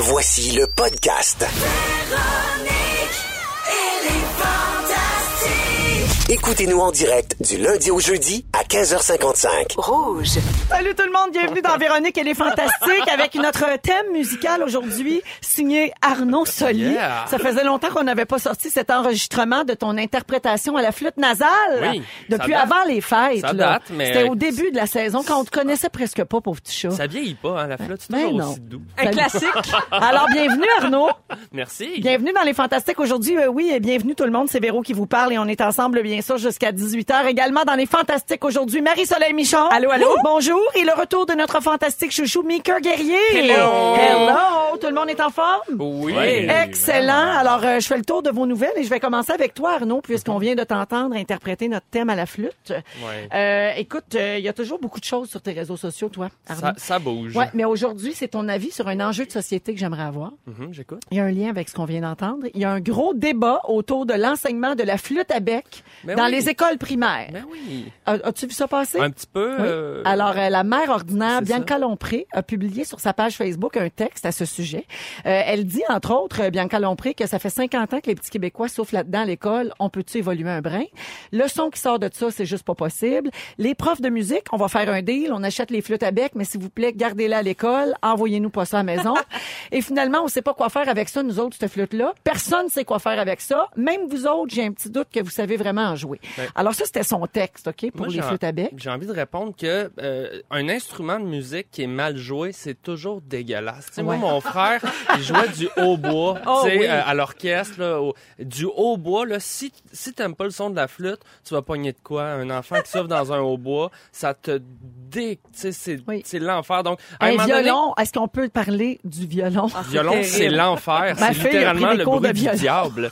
Voici le podcast. Écoutez-nous en direct du lundi au jeudi à 15h55. Rouge. Salut tout le monde, bienvenue dans Véronique et les Fantastiques avec notre thème musical aujourd'hui signé Arnaud Soli. Yeah. Ça faisait longtemps qu'on n'avait pas sorti cet enregistrement de ton interprétation à la flûte nasale. Oui, Depuis ça date. avant les fêtes. Ça date, mais- C'était au début de la saison quand on te connaissait presque pas, pauvre petit chat. Ça vieillit pas, hein, la flotte, c'est Ben toujours non. aussi doux. Un classique. Alors bienvenue Arnaud. Merci. Bienvenue dans les Fantastiques aujourd'hui. Euh, oui, et bienvenue tout le monde. C'est Véro qui vous parle et on est ensemble, bien sûr, jusqu'à 18h. Également dans les Fantastiques aujourd'hui, Marie-Soleil Michon. Allô, allô? Bonjour. Et le retour de notre fantastique chouchou, Mika Guerrier. Hello. Hello. Tout le monde est en forme? Oui. Excellent. Alors, euh, je fais le tour de vos nouvelles et je vais commencer avec toi, Arnaud, puisqu'on vient de t'entendre interpréter notre thème à la flûte. Ouais. Euh, écoute, euh, il y a toujours beaucoup de choses sur tes réseaux sociaux, toi, Arnaud. Ça, ça bouge. Ouais, mais aujourd'hui, c'est ton avis sur un enjeu de société que j'aimerais avoir. Mhm, J'écoute. Il y a un lien avec ce qu'on vient d'entendre. Il y a un gros débat autour de l'enseignement de la flûte à bec Ben dans oui. les écoles primaires. Ben oui. A- As-tu vu ça passer? Un petit peu. Oui. euh, Alors, euh, la mère ordinaire, Bianca Lompré, a publié sur sa page Facebook un texte à ce sujet. Euh, elle dit, entre autres, euh, Bianca Lompré, que ça fait 50 ans que les petits Québécois soufflent là-dedans à l'école. On peut-tu évoluer un brin? Le son qui sort de ça, c'est juste pas possible. Les profs de musique, on va faire un deal, on achète les flûtes à bec, mais s'il vous plaît, gardez-les à l'école, envoyez-nous pas ça à la maison. Et finalement, on sait pas quoi faire avec ça, nous autres, cette flûte-là. Personne sait quoi faire avec ça. Même vous autres, j'ai un petit doute que vous savez vraiment en jouer. Ouais. Alors ça, c'était son texte, OK, pour moi, les j'ai- flûtes à bec. J'ai envie de répondre que euh, un instrument de musique qui est mal joué, c'est toujours dégueulasse. Ouais. Moi, mon frère, il jouait du hautbois, Oh, tu sais, oui. euh, à l'orchestre. au- Du hautbois, là, si, si t'aimes pas le son de la flûte, tu vas pogner de quoi? Un enfant qui souffle dans un hautbois, ça te dé... Tu sais, c'est Oui. c'est l'enfer. Donc, à Un donné- violon, est-ce qu'on peut parler du violon? Violon, c'est l'enfer. C'est littéralement le bruit du diable.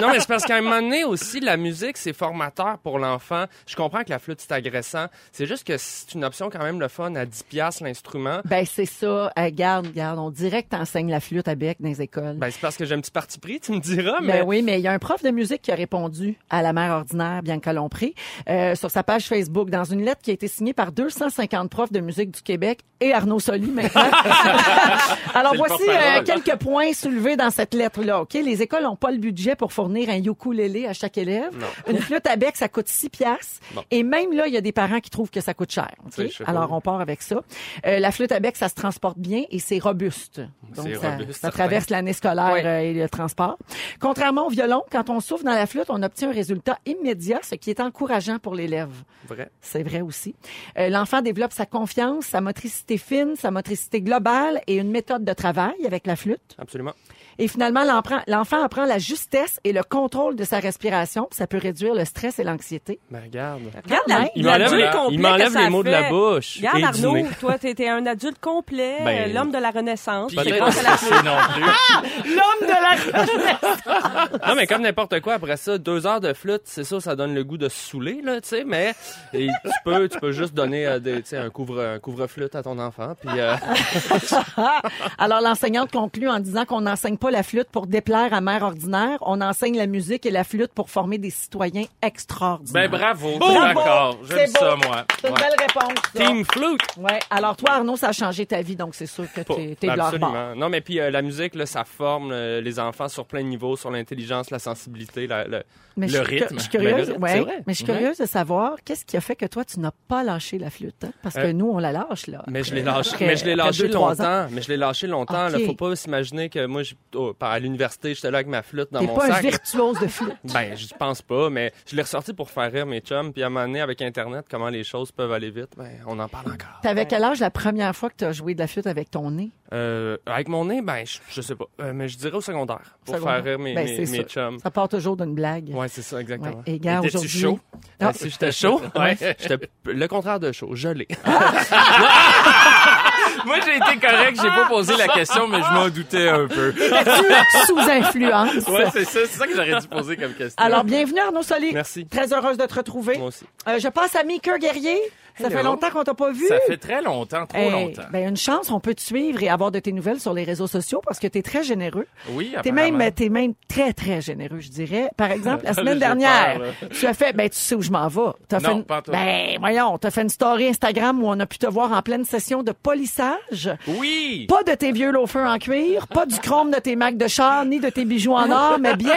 non, mais c'est parce qu'à un moment donné aussi, la musique, c'est formateur pour l'enfant. Je comprends que la flûte, c'est agressant. C'est juste que c'est une option quand même le fun à 10 piastres l'instrument. Ben, c'est ça. Euh, garde, garde. On dirait que t'enseignes la flûte à bec dans les écoles. Ben, c'est parce que j'ai un petit parti pris, tu me diras, mais... Ben oui, mais il y a un prof de musique qui a répondu à la mère ordinaire, Bianca Lompré, euh, sur sa page Facebook, dans une lettre qui a été signée par 250 profs de musique du Québec et Arnaud Soli maintenant. Alors voici euh, quelques points soulevés dans cette lettre-là. Ok, Les écoles n'ont pas le budget pour fournir un ukulélé à chaque élève. Une flûte à bec, ça coûte 6 piastres. Bon. Et même là, il y a des parents qui trouvent que ça coûte cher. ok? sais, je sais pas. Alors on part avec ça. Euh, la flûte à bec, ça se transporte bien et c'est robuste. Donc ça, robuste, ça traverse l'année scolaire Oui. euh, et le transport. Contrairement au violon, quand on souffle dans la flûte, on obtient un résultat immédiat, ce qui est encourageant pour l'élève. Vrai. C'est vrai aussi. Euh, L'enfant développe sa confiance, sa motricité fine, sa motricité globale et une méthode de travail avec la flûte. Absolument. Et finalement, l'enfant apprend la justesse et le contrôle de sa respiration. Ça peut réduire le stress et l'anxiété. Ben, regarde. Regarde la- Il m'enlève, l'adulte la- complet il que m'enlève ça les mots de la fait. bouche. Regarde Arnaud, toi t'étais un adulte complet, Ben, l'homme de la Renaissance. Peut-être non plus. L'homme de la... Non, mais comme n'importe quoi, après ça, deux heures de flûte, c'est ça, ça donne le goût de se saouler, là, tu sais, mais et tu peux, tu peux juste donner euh, des, tu sais, un couvre, un couvre-flûte à ton enfant, puis euh, Alors, l'enseignante conclut en disant qu'on n'enseigne pas la flûte pour déplaire à mère ordinaire. On enseigne la musique et la flûte pour former des citoyens extraordinaires. Ben bravo, Bravo! d'accord, j'aime beau. ça moi. C'est une Ouais. belle réponse. ça. team flûte. Ouais. Alors, toi, Arnaud, ça a changé ta vie, donc c'est sûr que t'es, bord. Absolument. Non, mais puis euh, la musique, là, ça forme euh, les enfants sur plein de niveaux, sur l'intelligence, la sensibilité, la- le, Mais le rythme. Je suis curieuse, Ben, ouais, mais je suis curieuse de savoir qu'est-ce qui a fait que toi, tu n'as pas lâché la flûte. hein? Parce que Euh, nous, on la lâche, là. Mais je l'ai lâché, mais je l'ai lâché longtemps. Mais je l'ai lâché longtemps. Là, faut pas s'imaginer que moi, à l'université, j'étais là avec ma flûte dans T'es mon pas un virtuose de flûte. Ben, je pense pas, mais je l'ai ressorti pour faire rire mes chums. Puis à un moment donné, avec Internet, comment les choses peuvent aller vite, ben, on en parle encore. T'avais quel âge la première fois que tu as joué de la flûte avec ton nez? Euh, avec mon nez, ben, je, je sais pas. Euh, mais je dirais au secondaire, pour Secondaire. faire rire mes, Ben, mes, mes chums. Ça part toujours d'une blague. Ouais, c'est ça, Ouais. exactement. Et gars, aujourd'hui. chaud? Ah. Ben, si j'étais chaud, ouais, j'étais le contraire de chaud, gelé. Moi j'ai été correct, j'ai pas posé la question, mais je m'en doutais un peu. T'es-tu sous influence? Ouais, c'est ça, c'est ça que j'aurais dû poser comme question. Alors, bienvenue Arnaud Soli. Merci. Très heureuse de te retrouver. Moi aussi. Euh, je passe à Mika Guerrier. Ça fait longtemps qu'on t'a pas vu. Ça fait très longtemps, trop Hey, longtemps. Ben, une chance, on peut te suivre et avoir de tes nouvelles sur les réseaux sociaux parce que tu es très généreux. Oui, T'es même, t'es même très, très généreux, je dirais. Par exemple, la semaine dernière, peur, tu as fait, ben, tu sais où je m'en vais. Non, fait une- pas tout. ben, voyons, t'as fait une story Instagram où on a pu te voir en pleine session de polissage. Oui! Pas de tes vieux loafers en cuir, pas du chrome de tes macs de char, ni de tes bijoux en or, mais bien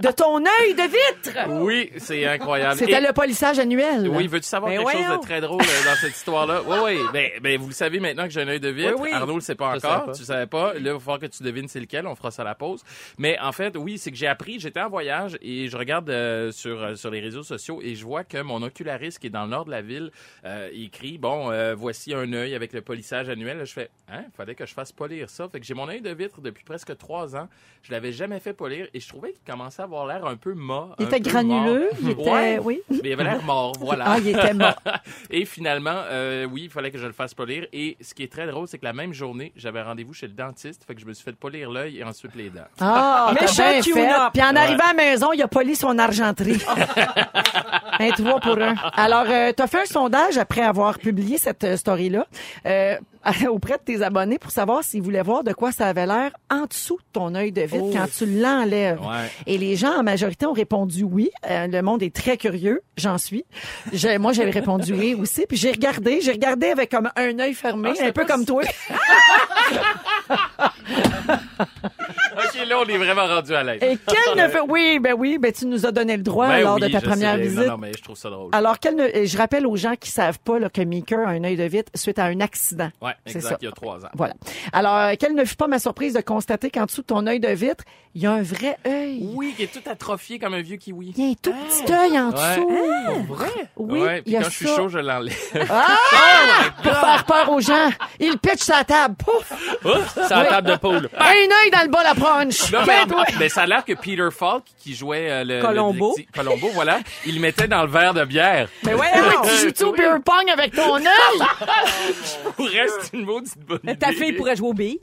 de ton œil de vitre. Oui, c'est incroyable. C'était Et- le polissage annuel. Oui, veux-tu savoir Ben quelque chose de très drôle? Euh, dans cette histoire-là? Oui, oui. Ben, ben, vous le savez maintenant que j'ai un œil de vitre. Oui, oui. Arnaud le sait pas Je encore. savais pas. Tu savais pas. Là, il va falloir que tu devines c'est lequel. On fera ça à la pause. Mais en fait, oui, c'est que j'ai appris. J'étais en voyage et je regarde euh, sur, euh, sur les réseaux sociaux et je vois que mon oculariste qui est dans le nord de la ville euh, il écrit, bon, euh, voici un œil avec le polissage annuel. Là, je fais, hein, fallait que je fasse polir ça. Fait que j'ai mon œil de vitre depuis presque trois ans. Je l'avais jamais fait polir et je trouvais qu'il commençait à avoir l'air un peu mort. Il était granuleux, mort. il était, Ouais. oui. Mais il avait l'air mort, voilà. Ah, il était mort. Et finalement, euh, oui, il fallait que je le fasse polir. Et ce qui est très drôle, c'est que la même journée, j'avais rendez-vous chez le dentiste. Fait que je me suis fait polir l'œil et ensuite les dents. Ah, fait. up. Puis en arrivant à la maison, il a poli son argenterie. un trois pour un. Alors, euh, t'as fait un sondage après avoir publié cette euh, story-là euh, auprès de tes abonnés pour savoir s'ils voulaient voir de quoi ça avait l'air en dessous de ton œil de vitre quand tu l'enlèves. Ouais. Et les gens, en majorité, ont répondu oui. Euh, le monde est très curieux. J'en suis. Moi, j'avais répondu oui aussi. Puis j'ai regardé. J'ai regardé avec comme un œil fermé, un peu comme toi. Là, on est vraiment rendu à l'aise. Et quel ne fait... Oui, ben oui, ben tu nous as donné le droit Ben lors oui, de ta première sais. visite. Non, non, mais je trouve ça drôle. Alors, quel ne... je rappelle aux gens qui savent pas là, que Meeker a un œil de vitre suite à un accident. Ouais, C'est exact, ça. il y a trois ans. Voilà. Alors, euh, quelle ne fut pas ma surprise de constater qu'en dessous de ton œil de vitre, il y a un vrai œil. Oui, qui est tout atrophié comme un vieux kiwi. Il y a un tout petit œil en Ouais. dessous. Vrai? Oui, ouais, il puis y a quand je suis chaud, je l'enlève. Pour faire peur aux gens. Il pitch sa table. Pouf! C'est la table de poule. Un œil dans le bas de la punch. Non, Ben, mais, toi. mais ça a l'air que Peter Falk, qui jouait euh, le... Colombo. le Colombo, voilà. Il mettait dans le verre de bière. Mais ouais, Ah oui, tu joues-tu au beer pong avec ton œil? Pour reste une maudite bonne idée. ta fille pourrait jouer aux billes.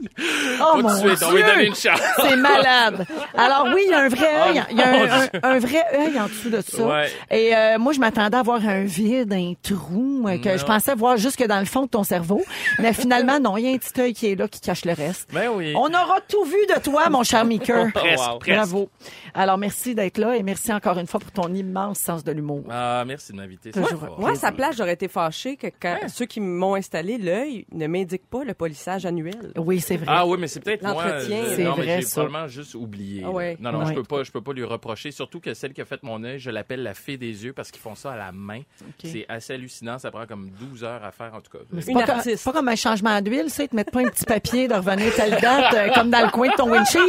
Oh mon Dieu! donner une chance. C'est malade. Alors oui, il y a un vrai œil. Il y a un, un- Dieu. un vrai œil en dessous de ça. Ouais. Et euh, moi, je m'attendais à voir un vide, un trou, euh, que Non. je pensais voir jusque dans le fond de ton cerveau. Mais finalement, non, il y a un petit œil qui est là, qui cache le reste. Ben oui. On aura tout vu de toi, mon cher Meeker. Presque, wow. Bravo. Alors, merci d'être là et merci encore une fois pour ton immense sens de l'humour. Ah, merci de m'inviter. fort. Moi, à sa place, j'aurais été fâchée que quand ceux qui m'ont installé l'œil ne m'indiquent pas le polissage annuel. Oui, c'est vrai. Ah oui, mais c'est peut-être moi. L'entretien. euh, C'est non, mais vrai, j'ai probablement juste oublié. Ah ouais. Non, non, Ouais. je peux pas, je peux pas lui reprocher. Surtout que celle qui a fait mon œil, je l'appelle la fée des yeux parce qu'ils font ça à la main. C'est assez hallucinant. Ça prend comme 12 heures à faire en tout cas. C'est pas, pas comme un changement d'huile, ça, ils te mettent pas un petit papier de revenir telle date, euh, comme dans le coin de ton windshield.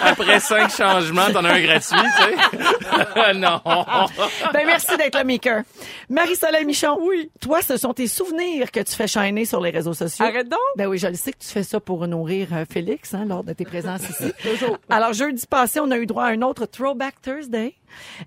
Après cinq changements, t'en as un gratuit, tu sais. non. Ben, merci d'être là, Maker. Marie-Soleil Michon. Oui. Toi, ce sont tes souvenirs que tu fais shiner sur les réseaux sociaux. Arrête donc! Ben oui, je le sais que tu fais ça pour nourrir euh, Félix, hein, lors de tes présences ici. Toujours. Alors, jeudi passé, on a eu droit à un autre Throwback Thursday.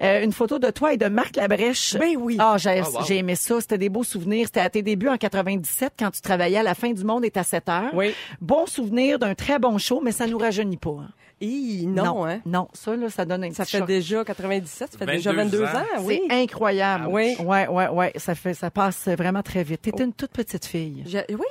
Euh, une photo de toi et de Marc Labrèche. Ben oui. Ah, j'ai wow. j'ai aimé ça. C'était des beaux souvenirs. C'était à tes débuts en 97 quand tu travaillais à la fin du monde est à 7 heures. Oui. Bon souvenir d'un très bon show, mais ça nous rajeunit pas. hein. Hi, non, hein? Non, ça, là, ça donne un Ça petit fait choc. déjà 97, ça fait 22 déjà 22 ans, ans. oui. C'est incroyable. Oui. Ouais, ouais, ouais. Ça fait, ça passe vraiment très vite. T'étais une toute petite fille. Je- oui,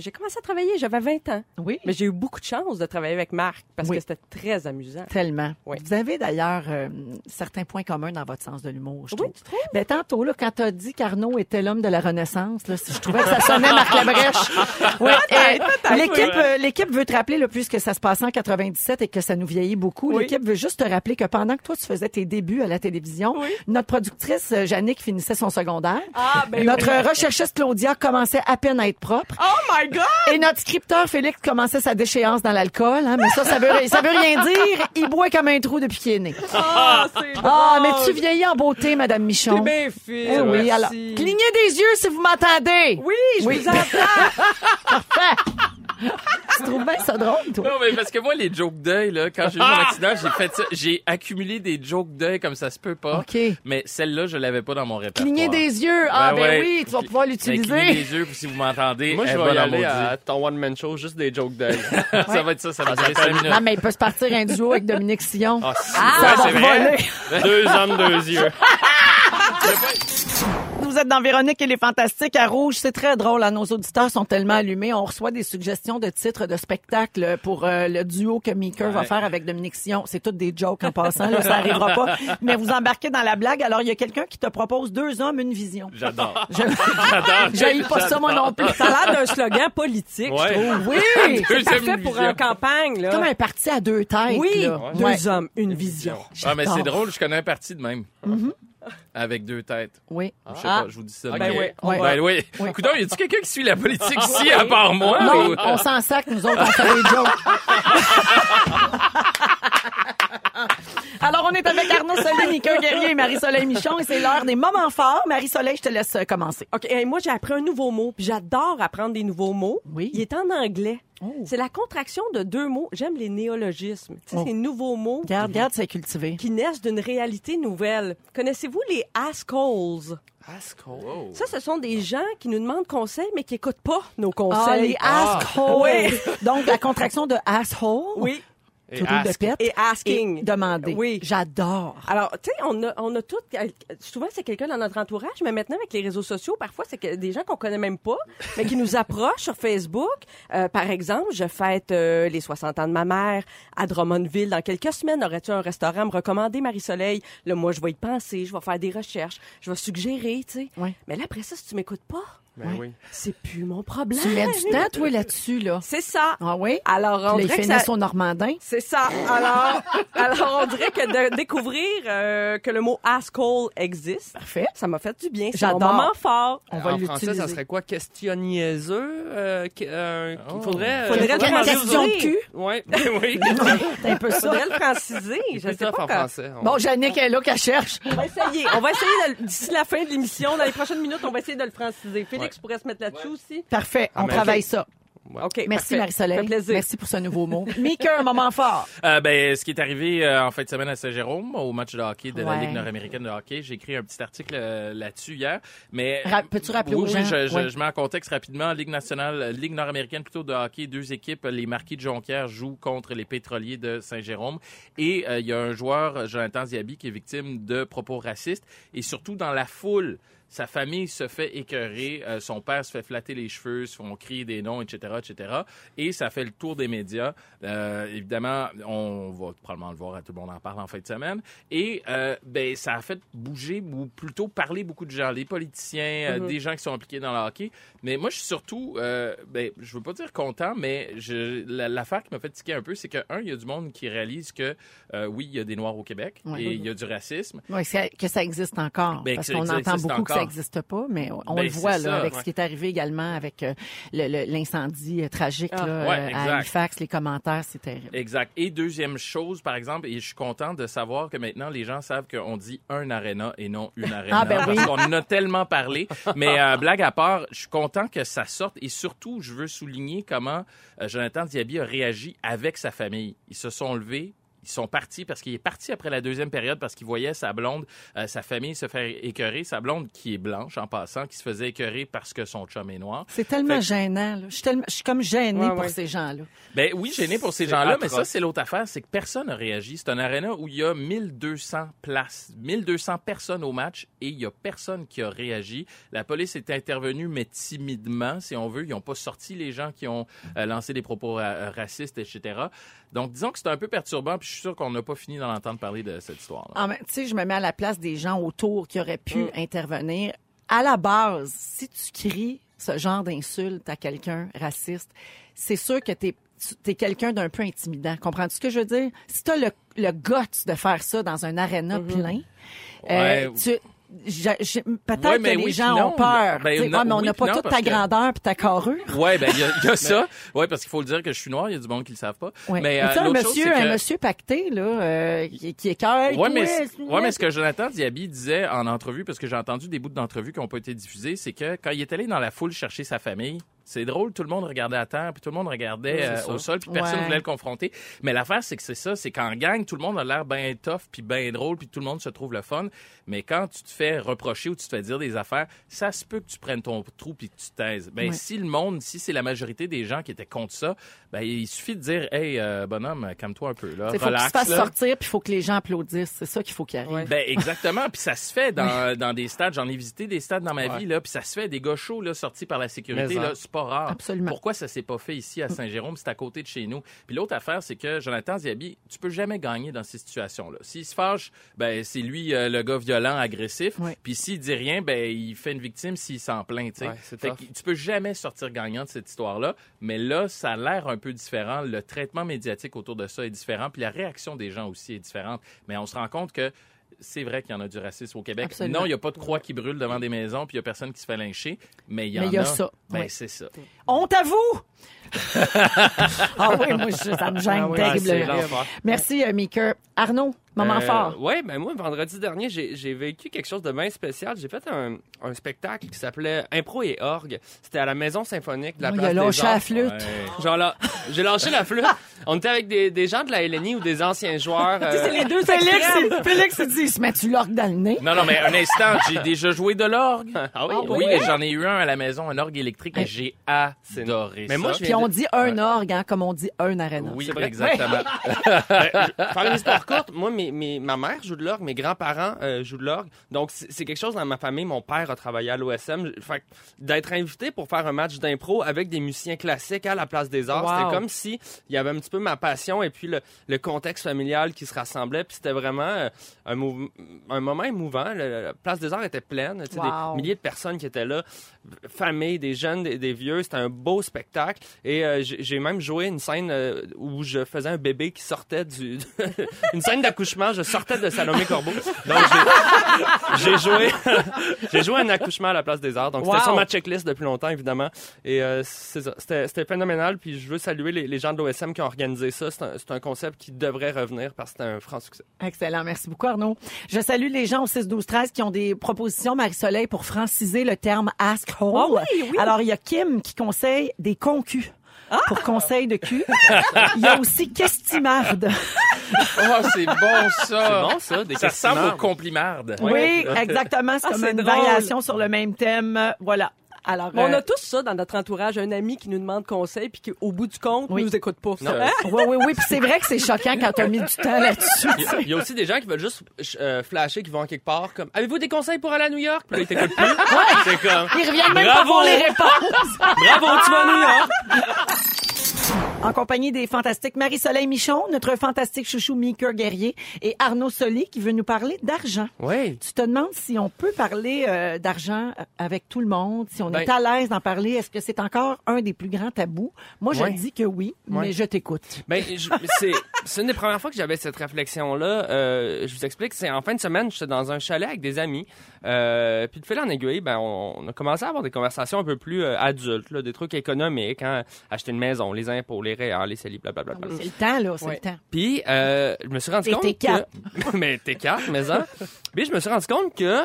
j'ai commencé à travailler, j'avais 20 ans. Oui. Mais j'ai eu beaucoup de chance de travailler avec Marc parce Oui. que c'était très amusant. Tellement. Oui. Vous avez d'ailleurs euh, certains points communs dans votre sens de l'humour, je Oui, trouve. tu trouves? Ben, tantôt, là, quand t'as dit qu'Arnaud était l'homme de la Renaissance, là, je trouvais que ça sonnait Marc Labrèche. Oui, euh, l'équipe, euh, l'équipe veut te rappeler, là, puisque ça se passait en 97 et que ça nous vieillit beaucoup, Oui. l'équipe veut juste te rappeler que pendant que toi, tu faisais tes débuts à la télévision, Oui. notre productrice, euh, Jannick, finissait son secondaire. Ah, ben notre oui. recherchiste Claudia commençait à peine à être propre. Oh my God! Et notre scripteur Félix commençait sa déchéance dans l'alcool, hein, mais ça, ça veut, ça veut rien dire. Il boit comme un trou depuis qu'il est né. Ah, c'est Ah, mais tu vieillis en beauté, Madame Michon. Bien fait. Eh oui, merci. alors, clignez des yeux si vous m'entendez. Oui, je Oui. vous entends. Tu trouves bien ça drôle, toi? Non, mais parce que moi, les jokes d'œil, là, quand j'ai eu mon accident, j'ai fait ça. J'ai accumulé des jokes d'œil comme ça se peut pas. OK. Mais celle-là, je l'avais pas dans mon répertoire. Cligner des yeux. Ah, ben, ouais. oui, tu vas pouvoir Ben, Cligner l'utiliser. des yeux, si vous m'entendez. Moi, je elle vais va y dans aller à ton one-man show, juste des jokes d'œil. ça va être ça, ça va durer 5 minutes. Non, mais il peut se partir un duo avec Dominique Sillon. Ah, c'est vrai. voler. deux hommes, deux yeux. Vous êtes dans Véronique et les Fantastiques à Rouge. C'est très drôle. hein. Nos auditeurs sont tellement allumés. On reçoit des suggestions de titres de spectacles pour euh, le duo que Meeker va faire avec Dominique Sion. C'est toutes des jokes en passant. Là, ça arrivera pas. Mais vous embarquez dans la blague. Alors, il y a quelqu'un qui te propose deux hommes, une vision. J'adore. Je J'adore. pas ça, moi non plus. Ça a l'air d'un slogan politique, Ouais. je trouve. Oui! C'est parfait pour vision. une campagne, là. Comme un parti à deux têtes. Oui, là. deux Ouais. hommes, une vision. Ah, mais c'est drôle, je connais un parti de même. Avec deux têtes. Oui. Je sais Ah. pas, je vous dis ça. Ok. Ben ouais. Ouais. Ben oui. Oui. Écoute, y a-tu quelqu'un qui suit la politique ici, à part moi? Non, ou- on s'en sac, nous autres, on fait des jokes. Alors, on est avec Arnaud Solé, Nicole Guerrier et Marie-Soleil Michon et c'est l'heure des moments forts. Marie-Soleil, je te laisse euh, commencer. OK, hey, moi, j'ai appris un nouveau mot, puis j'adore apprendre des nouveaux mots. Oui. Il est en anglais. Oh. C'est la contraction de deux mots. J'aime les néologismes. Tu sais, Oh. ces nouveaux mots Garde, garde, c'est cultivé. qui naissent d'une réalité nouvelle. Connaissez-vous les assholes? Wow. Ça, ce sont des gens qui nous demandent conseil, mais qui écoutent pas nos Ah, conseils. les assholes. Oui. Donc, la contraction de asshole. Oui. Et Tout de ask. pète. Et asking. Et demander. Oui. J'adore. Alors, tu sais, on a, on a tout. Souvent, c'est quelqu'un dans notre entourage, mais maintenant, avec les réseaux sociaux, parfois, c'est que des gens qu'on connaît même pas, mais qui nous approchent sur Facebook. Euh, par exemple, je fête euh, les 60 ans de ma mère à Drummondville dans quelques semaines. Aurais-tu un restaurant à me recommander, Marie-Soleil? Là, moi, je vais y penser, je vais faire des recherches, je vais suggérer, tu sais. Oui. Mais là, après ça, si tu m'écoutes pas, Ben oui. c'est plus mon problème. Tu mets du temps, toi, là-dessus, là. C'est ça. Ah oui? Alors, on Puis dirait il que ça... au Normandin. C'est ça. Alors, alors, on dirait que de découvrir euh, que le mot asshole existe, Parfait. ça m'a fait du bien. Mon J'adore. moment fort. On va en français, ça serait quoi? Question niaiseux? Euh, euh, qu'il Oh. faudrait... Faudrait le. Question de cul. Ouais, oui. C'est un peu ça. Faudrait le franciser. Je C'est sais pas en quand- français. On- Bon, Jannick est là qu'elle cherche. On va essayer. On va essayer d'ici la fin de l'émission, dans les prochaines minutes, on va essayer de le franciser. Félix pourrait se mettre là-dessus aussi? Parfait. On travaille ça. OK. Merci. Marie-Soleil. Merci pour ce nouveau mot. Mika, un moment fort. Euh, ben, ce qui est arrivé euh, en fin de semaine à Saint-Jérôme, au match de hockey de la. Ligue nord-américaine de hockey, j'ai écrit un petit article euh, là-dessus hier. Mais Ra- peux-tu rappeler oui, aux oui, gens? je, je- Ouais. je mets en contexte rapidement. Ligue nationale, Ligue nord-américaine plutôt de hockey, deux équipes. Les Marquis de Jonquière jouent contre les Pétroliers de Saint-Jérôme. Et euh, il y a un joueur, Jonathan Ziaby, qui est victime de propos racistes. Et surtout dans la foule, sa famille se fait écœurer, euh, son père se fait flatter les cheveux, se font crier des noms, etc., etc. Et ça fait le tour des médias. Euh, évidemment, on va probablement le voir, à tout le monde en parle en fin de semaine. Et euh, ben, ça a fait bouger ou plutôt parler beaucoup de gens, les politiciens, euh, des gens qui sont impliqués dans le hockey. Mais moi, je suis surtout, ben, je veux pas dire content, mais l'affaire qui m'a fait tiquer un peu, c'est que un, il y a du monde qui réalise que oui, il y a des Noirs au Québec Ouais. et il y a du racisme. Oui, que ça existe encore. Ben, parce qu'on entend beaucoup que ça n'existe pas, mais on Ben, le voit c'est là, ça, avec ouais. ce qui est arrivé également avec euh, l'incendie euh, tragique Ah. là, Ouais, euh, à. Halifax. Les commentaires, c'est terrible. Exact. Et deuxième chose, par exemple, et je suis content de savoir que maintenant les gens savent qu'on dit un aréna et non une aréna. Ah, ben oui. Parce qu'on en a tellement parlé. Mais euh, blague à part, je suis content que ça sorte et surtout, je veux souligner comment Jonathan Diaby a réagi avec sa famille. Ils se sont levés. Ils sont partis parce qu'il est parti après la deuxième période parce qu'il voyait sa blonde, euh, sa famille se faire écœurer. Sa blonde, qui est blanche en passant, qui se faisait écœurer parce que son chum est noir. C'est tellement que- gênant. là. Je suis, tellement- je suis comme gênée Ouais, pour ouais. ces gens-là. Ben oui, gêné pour ces gens-là, mais ça, c'est l'autre affaire, c'est que personne n'a réagi. C'est un aréna où il y a 1200 places, 1200 personnes au match et il y a personne qui a réagi. La police est intervenue, mais timidement, si on veut. Ils n'ont pas sorti les gens qui ont euh, lancé des propos ra- euh, racistes, etc. Donc, disons que c'est un peu perturbant, puis je suis sûr qu'on n'a pas fini d'en entendre parler de cette histoire-là. En même- Tu sais, je me mets à la place des gens autour qui auraient pu Mm. intervenir. À la base, si tu cries ce genre d'insulte à quelqu'un raciste, c'est sûr que t'es es quelqu'un d'un peu intimidant. Comprends-tu ce que je veux dire? Si t'as le, le guts de faire ça dans un aréna plein, euh, Mm-hmm. Ouais. tu... Peut-être Ouais, que les oui, gens ont peur. Ben, non, ouais, mais on oui, n'a pas non, toute ta grandeur puis ta carrure. Ouais, ben il y a, il y a ça. Ouais, parce qu'il faut le dire que je suis noir. Il y a du monde qui le savent pas. Ouais. Mais Mais euh, tu sais, un chose, monsieur, que- un monsieur pacté là, euh, qui, qui est cœur. Ouais, mais, ouais, mais ce que Jonathan Diaby disait en entrevue, parce que j'ai entendu des bouts d'entrevue qui n'ont pas été diffusés, c'est que quand il est allé dans la foule chercher sa famille, C'est drôle, tout le monde regardait à terre, puis tout le monde regardait euh, au sol, puis personne Ouais. voulait le confronter. Mais l'affaire, c'est que c'est ça, c'est qu'en gang, tout le monde a l'air bien tough, puis bien drôle, puis tout le monde se trouve le fun. Mais quand tu te fais reprocher ou tu te fais dire des affaires, ça se peut que tu prennes ton trou puis que tu te taises. Ben, Ouais. si le monde, si c'est la majorité des gens qui étaient contre ça, ben, il suffit de dire, hey, euh, bonhomme, calme-toi un peu, là. Il faut qu'il se Relax, fasse là. sortir, puis il faut que les gens applaudissent. C'est ça qu'il faut qu'il arrive. Ben exactement, puis ça se fait dans, dans des stades. J'en ai visité des stades dans ma Ouais. vie là, puis ça se fait des gars chauds là sortis par la sécurité Mais là, c'est pas rare. Absolument. Pourquoi ça s'est pas fait ici à Saint-Jérôme, c'est à côté de chez nous. Puis l'autre affaire, c'est que Jonathan Ziabi, tu peux jamais gagner dans ces situations là. S'il se fâche, ben c'est lui euh, le gars violent, agressif. Puis s'il dit rien, ben il fait une victime s'il s'en plaint, tu sais. Ouais, tu peux jamais sortir gagnant de cette histoire là, mais là ça a l'air un peu différent, le traitement médiatique autour de ça est différent, puis la réaction des gens aussi est différente, mais on se rend compte que c'est vrai qu'il y en a du racisme au Québec. Absolument. Non, il n'y a pas de croix qui brûle devant des maisons, puis il n'y a personne qui se fait lyncher, mais il y en Mais il y a ça, Ben, oui. c'est ça. Honte à vous! ah oui, moi, je- ça me gêne Ah oui, c'est terriblement. Merci, euh, Mika. Arnaud, moment Euh, fort. Oui, ben moi, vendredi dernier, j'ai vécu quelque chose de bien spécial. J'ai fait un, un spectacle qui s'appelait Impro et Orgue. C'était à la Maison Symphonique de la Oh, il Place a des lâché Arts. la flûte. Ouais. Genre là, j'ai lâché la flûte. On était avec des, des gens de la LNI ou des anciens joueurs. euh, C'est les deux Félix, il- Félix, il dit, se met-tu l'orgue dans le nez? Non, non, mais un instant, j'ai déjà joué de l'orgue. Ah oui, Oui, et j'en ai eu un à la maison, un orgue électrique, et j'ai adoré Mais ça. moi, Puis on dit un orgue, hein, comme on dit un arena. Oui, exactement. Faire une histoire courte, moi, mes, mes- ma mère joue de l'orgue, mes grands-parents euh, jouent de l'orgue. Donc, c'est quelque chose dans ma famille. Mon père a travaillé à l'OSM. Fait d'être invité pour faire un match d'impro avec des musiciens classiques à la Place des Arts, Wow. c'était comme si il y avait un petit peu ma passion et puis le, le contexte familial qui se rassemblait. Puis c'était vraiment euh, un, moment émouvant. Le- la Place des Arts était pleine. Wow. Des milliers de personnes qui étaient là. Familles, des jeunes, des, des vieux. C'était un beau spectacle. Et euh, j'ai même joué une scène où je faisais un bébé qui sortait du... une scène d'accouchement. Je sortais de Salomé Corbeau. Donc, j'ai- joué... j'ai joué un accouchement à la Place des Arts. Donc, c'était sur ma checklist depuis longtemps, évidemment. Et euh. C'était c'était phénoménal. Puis je veux saluer les, les gens de l'OSM qui ont organisé ça. C'est un, concept qui devrait revenir parce que c'était un franc succès. Excellent. Merci beaucoup, Arnaud. Je salue les gens au 6 12 13 qui ont des propositions, Marie-Soleil, pour franciser le terme ask hole. Ah oui, oui. Alors, il y a Kim qui conseille des concus. Pour conseil de cul. Il y a aussi Questimarde. Oh, c'est bon, ça. C'est bon, ça, des Ça ressemble aux complimardes. Oui, exactement. C'est Ah, comme c'est une drôle. variation sur le même thème. Voilà. Alors, Mais on euh, a tous ça dans notre entourage, un ami qui nous demande conseil puis qui, au bout du compte, Oui. nous écoute pas. Non, Hein? oui, oui, oui. Puis c'est vrai que c'est choquant quand tu as mis du temps là-dessus. Il y a- il y, a aussi des gens qui veulent juste euh, flasher, qui vont quelque part, comme Avez-vous des conseils pour aller à New York? Puis là, ils t'écoutent plus. C'est comme Ils reviennent même pas Bravo! pour les réponses. Bravo, tu vas à New York En compagnie des fantastiques Marie-Soleil Michon, notre fantastique chouchou Mika Guerrier et Arnaud Soli qui veut nous parler d'argent. Oui. Tu te demandes si on peut parler euh, d'argent avec tout le monde, si on Ben- est à l'aise d'en parler. Est-ce que c'est encore un des plus grands tabous? Moi, je Ouais. dis que oui, Ouais. mais je t'écoute. Ben, c'est, une des premières fois que j'avais cette réflexion-là. Euh, je vous explique, c'est en fin de semaine, j'étais dans un chalet avec des amis. Euh, puis de fil en aiguille, ben, on, on a commencé à avoir des conversations un peu plus euh, adultes, là, des trucs économiques, hein, acheter une maison, les impôts, les réels, les CELI, blablabla. C'est le temps, là, c'est Ouais. le temps. Puis, euh, je me suis rendu compte que... mais t'es quatre, mais ça. Puis, je me suis rendu compte que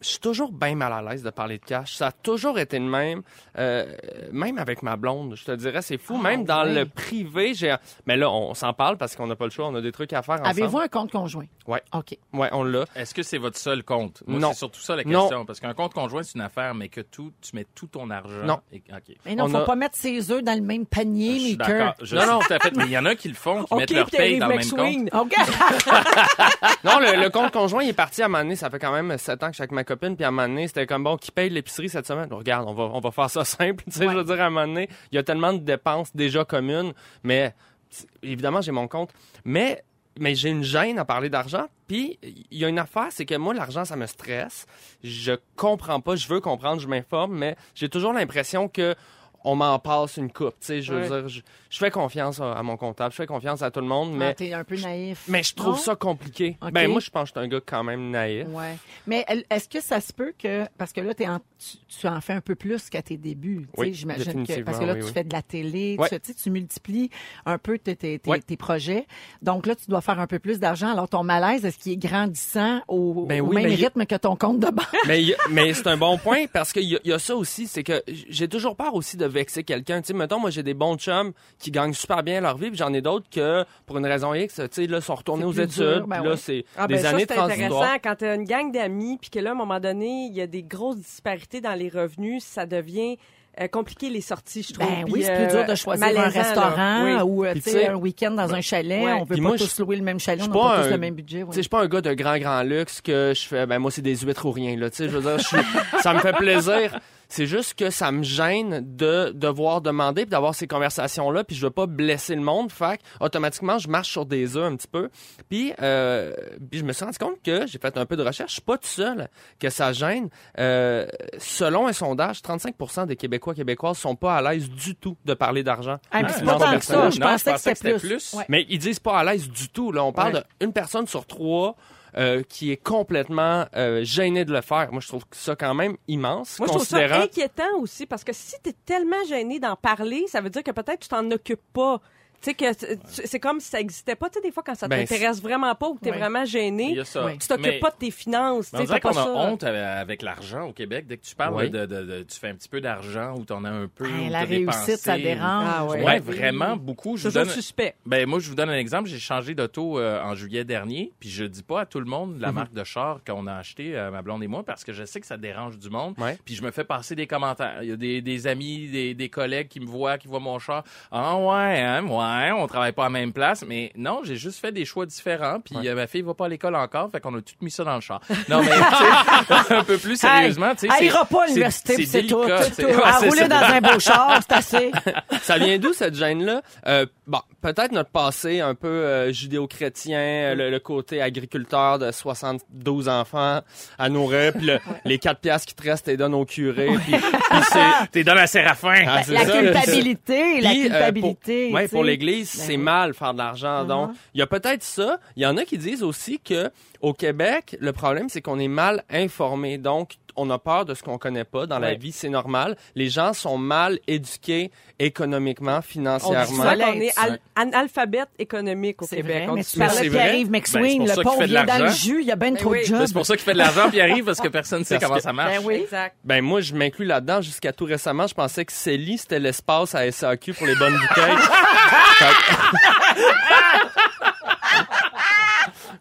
je suis toujours bien mal à l'aise de parler de cash. Ça a toujours été le même. Euh, même avec ma blonde, je te dirais, c'est fou. Ah, même dans le privé, j'ai... Mais là, on s'en parle parce qu'on n'a pas le choix. On a des trucs à faire ensemble. Avez-vous un compte conjoint? Ouais. OK. Ouais, on l'a. Est-ce que c'est votre seul compte? Moi, Non. c'est surtout ça la Non. question. Parce qu'un compte conjoint, c'est une affaire, mais que tout, tu mets tout ton argent. Non. Et- OK. Mais non, On faut a- pas mettre ses œufs dans le même panier, Je d'accord. Non, non. tout à fait. Mais il y en a qui le font, qui OK, mettent leur paye dans le même compte. McSwing. OK. Non, le, le compte conjoint, il est parti à un moment donné. Ça fait quand même sept ans que ma copine. Puis à un moment donné, c'était comme, bon, qui paye l'épicerie cette semaine? Regarde, on va, on va faire ça simple. Tu sais, Ouais. je veux dire, à un moment donné, il y a tellement de dépenses déjà communes. Mais, évidemment, j'ai mon compte. Mais, mais j'ai une gêne à parler d'argent. Puis, il y a une affaire, c'est que moi, l'argent, ça me stresse. Je comprends pas. Je veux comprendre, je m'informe. Mais j'ai toujours l'impression que on m'en passe une coupe. Tu sais, je veux dire, je, je fais confiance à, à mon comptable. Je fais confiance à tout le monde. Mais t'es un peu naïf. mais je trouve Non? ça compliqué. Ben moi je pense que je suis un gars quand même naïf. Ouais. Mais est-ce que ça se peut que parce que là en, tu, tu en fais un peu plus qu'à tes débuts, Oui, j'imagine que parce que là oui, tu oui. fais de la télé, Ouais. tu, multiplies un peu tes, tes, tes- Ouais. tes projets. Donc là tu dois faire un peu plus d'argent. Alors ton malaise est-ce qu'il est grandissant au, Ben au oui, même rythme que ton compte de banque? Mais mais c'est un bon point parce qu'il y a ça aussi, c'est que j'ai toujours peur aussi de vexer quelqu'un. Tu sais, mettons, moi, j'ai des bons chums qui gagnent super bien leur vie, puis j'en ai d'autres que, pour une raison X, tu sais, là, sont retournés aux études, dur, ben puis là, oui. c'est Ah, des ben ça, années c'est transitoires. intéressant. Quand tu as une gang d'amis, puis que là, à un moment donné, il y a des grosses disparités dans les revenus, ça devient euh, compliqué les sorties, je trouve. Ben oui, c'est euh, plus dur de choisir malaisant, un restaurant Oui. ou euh, un week-end dans un chalet. Ouais. On veut Puis pas moi, tous je- louer le même chalet, je on n'a pas pas tous un- le même budget. ouais. Tu sais, je suis pas un gars de grand, grand luxe que je fais, ben moi, c'est des huîtres ou rien, là. Je veux dire, ça me fait plaisir. C'est juste que ça me gêne de devoir demander puis d'avoir ces conversations-là, puis je veux pas blesser le monde. Fait que, automatiquement, je marche sur des œufs un petit peu. Puis, euh, puis je me suis rendu compte que j'ai fait un peu de recherche. Je suis pas tout seul que ça gêne. Euh, selon un sondage, 35% des Québécois Québécoises sont pas à l'aise du tout de parler d'argent. Ah, mais c'est non, pas tant que personnel. ça. Je Non, pensais que c'était plus. Ouais. Mais ils disent pas à l'aise du tout. Là, on parle Ouais. d'une personne sur trois euh, qui est complètement euh, gênée de le faire. Moi, je trouve ça quand même immense, Moi, je trouve ça considérant. inquiétant aussi parce que si tu es tellement gêné d'en parler, ça veut dire que peut-être tu t'en occupes pas. Tu sais que c'est- comme si ça existait pas. Tu sais, des fois, quand ça Ben, t'intéresse vraiment pas ou que tu es Ouais. vraiment gêné. Oui. tu t'occupes Mais- pas de tes finances. On dirait qu'on a ça. honte avec- l'argent au Québec. Dès que tu parles Oui. de, de- de- Tu fais un petit peu d'argent ou t'en as un peu. Hey, ou la réussite, dépensé, ça ou- dérange. Ah ouais. Ouais, vraiment beaucoup. Je vous Toujours donne, suspect. ben, moi, je vous donne un exemple. J'ai changé d'auto euh, en juillet dernier, puis je dis pas à tout le monde Mhm. la marque de char qu'on a acheté, euh, ma blonde et moi, parce que je sais que ça dérange du monde. Ouais. Puis je me fais passer des commentaires. Il y a des, des amis, des, des collègues qui me voient, qui voient mon char. Ah ouais, hein, ouais, on travaille pas à la même place. Mais non, j'ai juste fait des choix différents. Puis Ouais. euh, ma fille va pas à l'école encore, fait qu'on a tout mis ça dans le char. Non, mais tu sais, un peu plus sérieusement, tu sais. Elle ira pas à l'université, c'est tout. tout. Ouais, À c'est rouler ça. dans un beau char, c'est assez. Ça vient d'où cette gêne-là? Euh, bon, peut-être notre passé un peu euh, judéo-chrétien, euh, le, le côté agriculteur de 72 enfants à nourrir, puis le- les 4 piastres qui te restent, t'es donnes au curé, puis. T'es dans la Séraphin. Ah, La ça. culpabilité, la culpabilité. pour, ouais, sais. l'Église, Ben c'est oui. mal faire de l'argent. Mhm. Donc, il y a peut-être ça. Il y en a qui disent aussi que au Québec, le problème, c'est qu'on est mal informé. Donc, on a peur de ce qu'on connaît pas dans la vie. C'est normal. Les gens sont mal éduqués économiquement, On dit financièrement. Fallait qu'on est al- analphabète économique au C'est Québec. vrai, On mais tu ça. parlais c'est de vrai. Pierre-Yves Ben, c'est McSween, pour ça le qu'il pauvre fait de vient dans le jus, il y a bien Ben trop oui. de C'est jobs. pour ça qu'il fait de l'argent puis il arrive parce que personne ne sait comment que- ça marche. Ben oui. Exact. Ben moi, je m'inclus là-dedans. Jusqu'à tout récemment, je pensais que Célie, c'était l'espace à SAQ pour les bonnes bouteilles.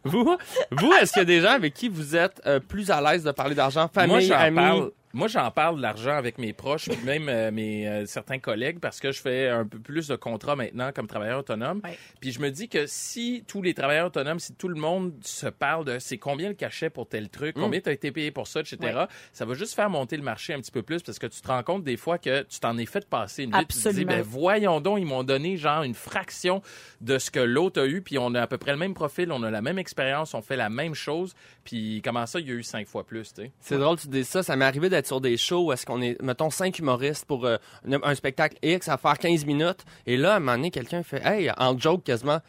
Vous, vous est-ce qu'il y a des gens avec qui vous êtes euh, plus à l'aise de parler d'argent, famille, moi, j'en amis? parle. Moi, j'en parle de l'argent avec mes proches, puis même euh, mes euh, certains collègues, parce que je fais un peu plus de contrats maintenant comme travailleur autonome. Ouais. Puis je me dis que si tous les travailleurs autonomes, si tout le monde se parle de c'est combien le cachet pour tel truc, Mm. combien tu as été payé pour ça, etc., Ouais. ça va juste faire monter le marché un petit peu plus, parce que tu te rends compte des fois que tu t'en es fait passer une vite. Tu te dis, ben voyons donc, ils m'ont donné genre une fraction de ce que l'autre a eu, puis on a à peu près le même profil, on a la même expérience, on fait la même chose, puis comment ça, il y a eu cinq fois plus, tu sais? C'est drôle que tu dis ça. Ça m'est arrivé d'être sur des shows où est-ce qu'on est, mettons, cinq humoristes pour euh, un, un spectacle X à faire 15 minutes. Et là, à un moment donné, quelqu'un fait, hey, en joke quasiment,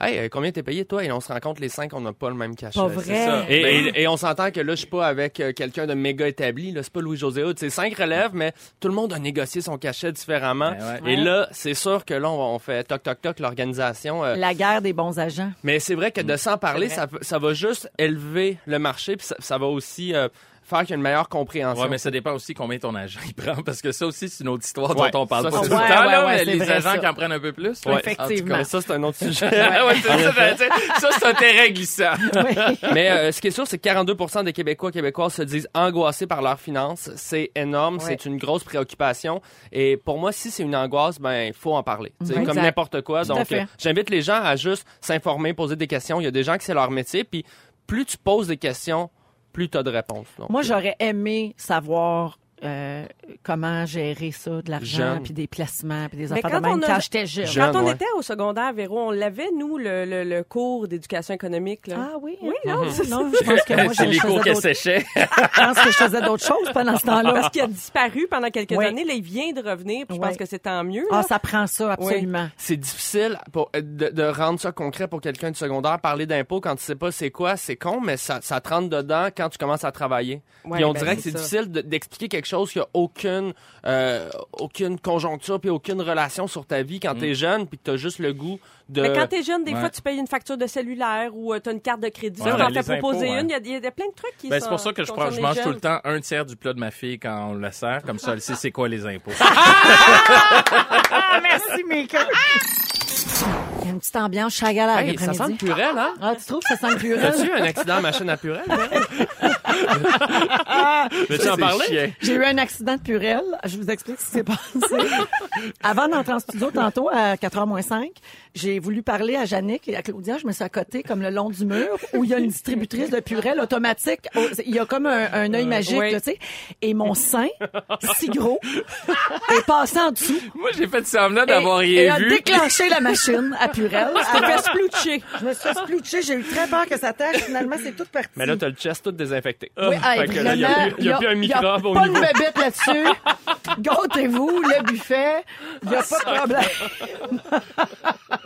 hey, euh, combien t'es payé toi? Et on se rend compte les cinq, on n'a pas le même cachet. Pas C'est ça. vrai. Et, Ben- et- et on s'entend que là, je suis pas avec euh, quelqu'un de méga établi. Là, c'est pas Louis-José Hood. C'est cinq relèves, mais tout le monde a négocié son cachet différemment. Ben ouais. Et là, c'est sûr que là, on, on fait toc toc toc l'organisation. euh, La guerre des bons agents. mais c'est vrai que de s'en parler, ça, ça va juste élever le marché, puis ça, ça va aussi euh, faire qu'il y ait une meilleure compréhension. Ouais, mais ça dépend aussi combien ton agent il prend, parce que ça aussi, c'est une autre histoire Ouais, dont on parle ça, pas tout le temps, Ouais, là, ouais, les agents ça. qui en prennent un peu plus. Effectivement. Mais ça, c'est un autre sujet. cas. Ça, c'est un terrain glissant. Mais euh, ce qui est sûr, c'est que 42 des Québécois Québécoises se disent angoissés par leurs finances. C'est énorme, c'est une grosse préoccupation. Et pour moi, si c'est une angoisse, ben il faut en parler. C'est comme n'importe quoi. Tout Donc, euh, j'invite les gens à juste s'informer, poser des questions. Il y a des gens qui c'est leur métier, puis plus tu poses des questions, plus tu de réponses. Moi, j'aurais aimé savoir euh, comment gérer ça, de l'argent, puis des placements, puis des Mais affaires quand de même a- quand j'étais jeune. Jeune. Quand on ouais. était au secondaire, Véro, on l'avait, nous, le, le, le cours d'éducation économique. Là. Ah oui? Oui, hein? non, non, je pense que moi, je, c'est les cours qu'elle d'autres- séchait. je pense que je faisais d'autres choses pendant ce temps-là. Parce qu'il a disparu pendant quelques Oui. années. Là, il vient de revenir. puis Je Ouais. pense que c'est tant mieux. Ah, ça prend ça, absolument. c'est difficile pour, euh, de, de rendre ça concret pour quelqu'un de secondaire. Parler d'impôts quand tu sais pas c'est quoi, c'est con, mais ça, ça te rentre dedans quand tu commences à travailler. Ouais, Puis on ben, dirait que c'est difficile de- d'expliquer quelque quelque chose qui a aucune, euh, aucune conjoncture puis aucune relation sur ta vie quand t'es jeune puis que t'as juste le goût de... Mais quand t'es jeune, des Ouais. fois, tu payes une facture de cellulaire ou euh, t'as une carte de crédit. Ouais, t'en fais proposer impôts, ouais. une. Il y a- il y, a plein de trucs qui Ben, sont c'est pour ça que je, prends, mange tout le temps un tiers du plat de ma fille quand on la sert. Comme ça, elle sait c'est quoi les impôts. Ah, merci, Mika. Il y a une petite ambiance chagalaire Hey, ça sent le purel, hein? Ah, tu trouves que ça sent le purel? T'as-tu eu un accident à machine à purel? Veux-tu en C'est parler? chiant. J'ai eu un accident de purel. Je vous explique ce qui s'est passé. Avant d'entrer en studio tantôt à 4h moins 5, j'ai voulu parler à Jannick et à Claudia. Je me suis accotée comme le long du mur où il y a une distributrice de purel automatique. Oh, Il y a comme un, un œil magique, oui. là, tu sais. Et mon sein, si gros, est passé en dessous. Moi, j'ai fait semblant d'avoir et, et rien a vu. déclenché la machine à purel. Tu t'es fait sploucher. Je me suis splouchée. J'ai eu très peur que ça tâche. Finalement, c'est toute partie. Mais là, t'as le chest tout désinfecté. Oui, hey, il y a vraiment, plus- il y a plus un y a microbe au pas niveau. de bébête là-dessus. Gâtez-vous, le buffet. Il n'y a pas de problème.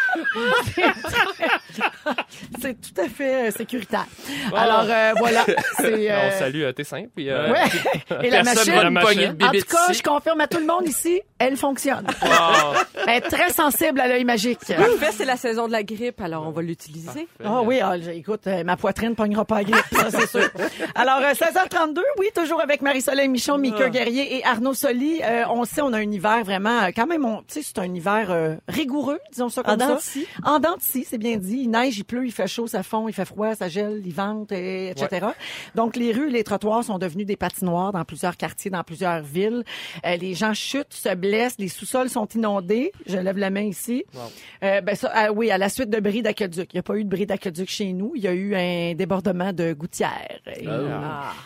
C'est- tout à fait euh, sécuritaire. Alors, euh, voilà. C'est, euh, On salue euh, tes seins. Puis, euh, Ouais. Et la Personne machine, va la de en tout cas, ici. je confirme à tout le monde ici, elle fonctionne. wow. Elle est très sensible à l'œil magique. Parfait, c'est la saison de la grippe, alors on va l'utiliser. Ah oui, ah, j'ai- écoute, euh, ma poitrine pognera pas à grippe, ça c'est sûr. Alors, euh, 16h32, oui, toujours avec Marie-Soleil Michon, Mika Guerrier et Arnaud Soli. Euh, on sait, on a un hiver vraiment, euh, quand même, on- tu sais, c'est un hiver euh, rigoureux, disons ça comme dents de ça. Scie. En dents de scie, c'est bien dit. Il neige, il pleut, il fait chaud, ça fond, il fait froid, ça gèle, il vente, et, etc. Donc, les rues, les trottoirs sont devenus des patinoires dans plusieurs quartiers, dans plusieurs villes. Euh, les gens chutent, se blessent, les sous-sols sont inondés. Je lève la main ici. Euh, ben ça, ah oui, à la suite de bris d'aqueduc. Il n'y a pas eu de bris d'aqueduc chez nous. Il y a eu un débordement de gouttière. Et, euh,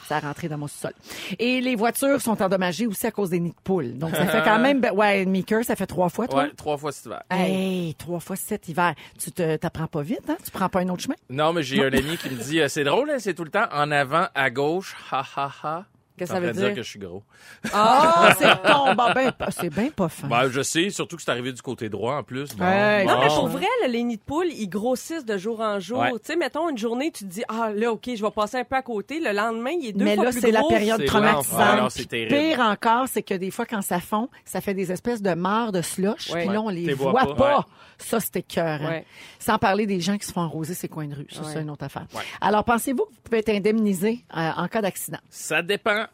ça a rentré dans mon sous-sol. Et les voitures sont endommagées aussi à cause des nids de poules. Donc, ça fait quand même... ben, ouais, Meeker, ça fait trois fois, toi? Ouais, trois fois cet hiver. Hey, trois fois cet hiver. Tu t'apprends pas vite, hein? Tu prends pas un autre chemin? Non, mais j'ai un ami qui me dit, euh, c'est drôle, hein, c'est tout le temps en avant, à gauche, ha ha ha. Qu'est-ce Ça que ça veut veut dire dire? que je suis gros. Ah, c'est bon, ben, ben, c'est bien pas fin. Ben, je sais, surtout que c'est arrivé du côté droit en plus. Bon. Non, mais pour vrai, là, les nids de poules, ils grossissent de jour en jour. Ouais. Tu sais, mettons, une journée, tu te dis, ah, là, OK, je vais passer un peu à côté. Le lendemain, il est deux Mais fois là, plus c'est la gros. période C'est traumatisante. l'enfer. Ah non, c'est. Pire encore, c'est que des fois, quand ça fond, ça fait des espèces de mares de slush. Ouais. Puis là, on les voit, pas. Ça, c'était cœur. Ouais. Sans parler des gens qui se font arroser ces coins de rue. Ça, Ouais. c'est une autre affaire. Alors, pensez-vous que vous pouvez être indemnisé euh, en cas d'accident? Ça dépend.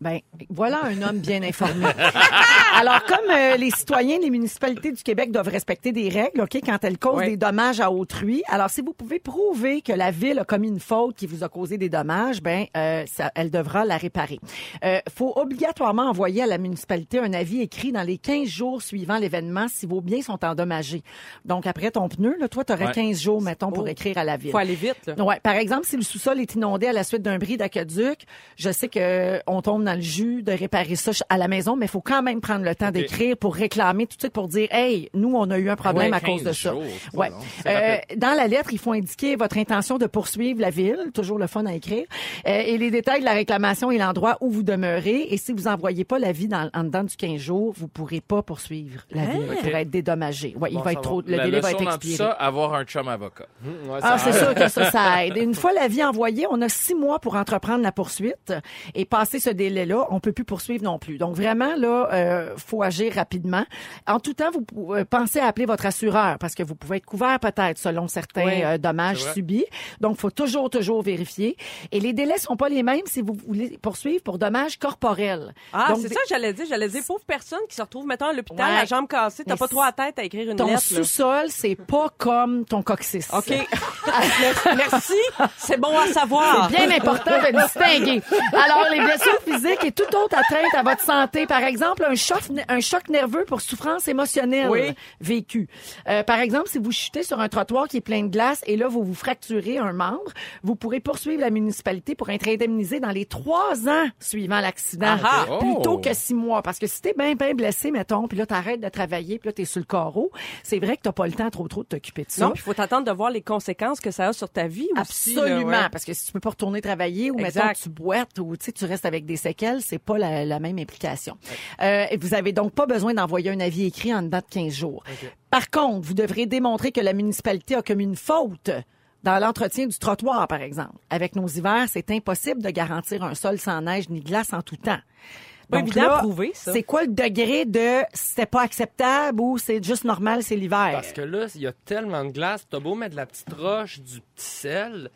Ben, voilà un homme bien informé. Alors, comme euh, les citoyens, les municipalités du Québec doivent respecter des règles, OK, quand elles causent des dommages à autrui. Alors, si vous pouvez prouver que la ville a commis une faute qui vous a causé des dommages, ben, euh, ça, elle devra la réparer. Euh, faut obligatoirement envoyer à la municipalité un avis écrit dans les 15 jours suivant l'événement si vos biens sont endommagés. Donc, après ton pneu, là, toi, tu aurais Ouais. 15 jours, mettons, pour Oh. écrire à la ville. Faut aller vite, là. Ouais, par exemple, si le sous-sol est inondé à la suite d'un bris d'aqueduc, je sais que on tombe dans le jus de réparer ça à la maison, mais il faut quand même prendre le temps d'écrire pour réclamer tout de suite pour dire hey, nous on a eu un problème Ouais, à cause de 15 ça. jours, ouais. Euh, dans la lettre, il faut indiquer votre intention de poursuivre la ville, toujours le fun à écrire, euh, et les détails de la réclamation et l'endroit où vous demeurez. Et si vous envoyez pas l'avis dans en dedans du 15 jours, vous pourrez pas poursuivre la ville pour être dédommagé. Ouais, il va être va. trop, le La délai va être dans tout expiré. ça, avoir un chum avocat. Ouais, Ah, c'est sûr que ça, ça aide. Une fois l'avis envoyé, on a six mois pour entreprendre la poursuite et passer ce délai-là, on peut plus poursuivre non plus. Donc vraiment là, euh, faut agir rapidement. En tout temps, vous euh, pensez à appeler votre assureur parce que vous pouvez être couvert peut-être selon certains Oui, euh, dommages subis. Donc faut toujours toujours vérifier. Et les délais sont pas les mêmes si vous voulez poursuivre pour dommages corporels. Ah, c'est des- ça que j'allais dire. J'allais dire, pauvre personne qui se retrouve, mettons, à l'hôpital, Ouais. la jambe cassée, t'as pas trop à tête à écrire une Ton lettre. là. sous-sol, c'est pas comme ton coccyx. OK. Merci. C'est bon à savoir. C'est bien important de distinguer. Alors, les blessures physiques et toute autre atteinte à votre santé, par exemple, un choc, un choc nerveux pour souffrance émotionnelle Oui. vécue. Euh, par exemple, si vous chutez sur un trottoir qui est plein de glace et là, vous vous fracturez un membre, vous pourrez poursuivre la municipalité pour être indemnisé dans les trois ans suivant l'accident, Ah ah. plutôt Oh. que six mois. Parce que si t'es bien, bien blessé, mettons, puis là, t'arrêtes de travailler, puis là, t'es sur le carreau, c'est vrai que t'as pas le temps trop, trop de t'occuper de ça. Non, il faut t'attendre de voir les conséquences que ça a sur ta vie aussi. là, Absolument, ouais. parce que si tu peux pas retourner travailler ou Exact. mettons tu boites ou tu sais tu restes avec des séquelles, c'est pas la, la même implication. Euh, et vous avez donc pas besoin d'envoyer un avis écrit en dedans de 15 jours. Par contre, vous devrez démontrer que la municipalité a commis une faute Dans l'entretien du trottoir, par exemple, avec nos hivers, c'est impossible de garantir un sol sans neige ni glace en tout temps. Pas Donc évident à là, prouver, ça. C'est quoi le degré de c'était pas acceptable ou c'est juste normal, c'est l'hiver? Parce que là, il y a tellement de glace, t'as beau mettre de la petite roche, du petit sel,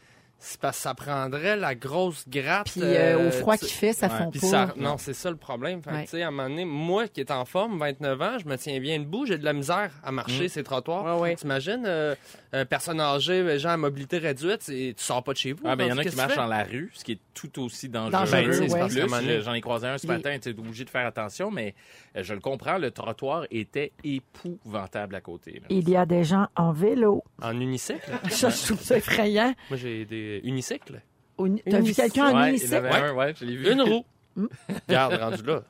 c'est parce que ça prendrait la grosse gratte. Puis euh, au froid tu- qu'il fait, ça ouais. fond pas. ça, non, c'est ça le problème. Fait Ouais. à un moment donné, moi qui est en forme, 29 ans, je me tiens bien debout, j'ai de la misère à marcher ces trottoirs. Ouais, ouais. T'imagines, euh, un personne âgé, gens à mobilité réduite, c'est- tu sors pas de chez vous. Ah, ben, il y en a qui marchent dans la rue, ce qui est tout aussi dangereux. Dangereux, Ben, J'en ai croisé un ce Les- matin, tu es obligé de faire attention, mais euh, je le comprends, le trottoir était épouvantable à côté. là. Il y a des gens en vélo. En unicycle? Ça, je trouve ça effrayant. moi, j'ai des unicycles. Uni- T'as vu quelqu'un en Ouais, unicycle? Ouais. ouais, je l'ai vu. Une roue. Regarde, rendu là.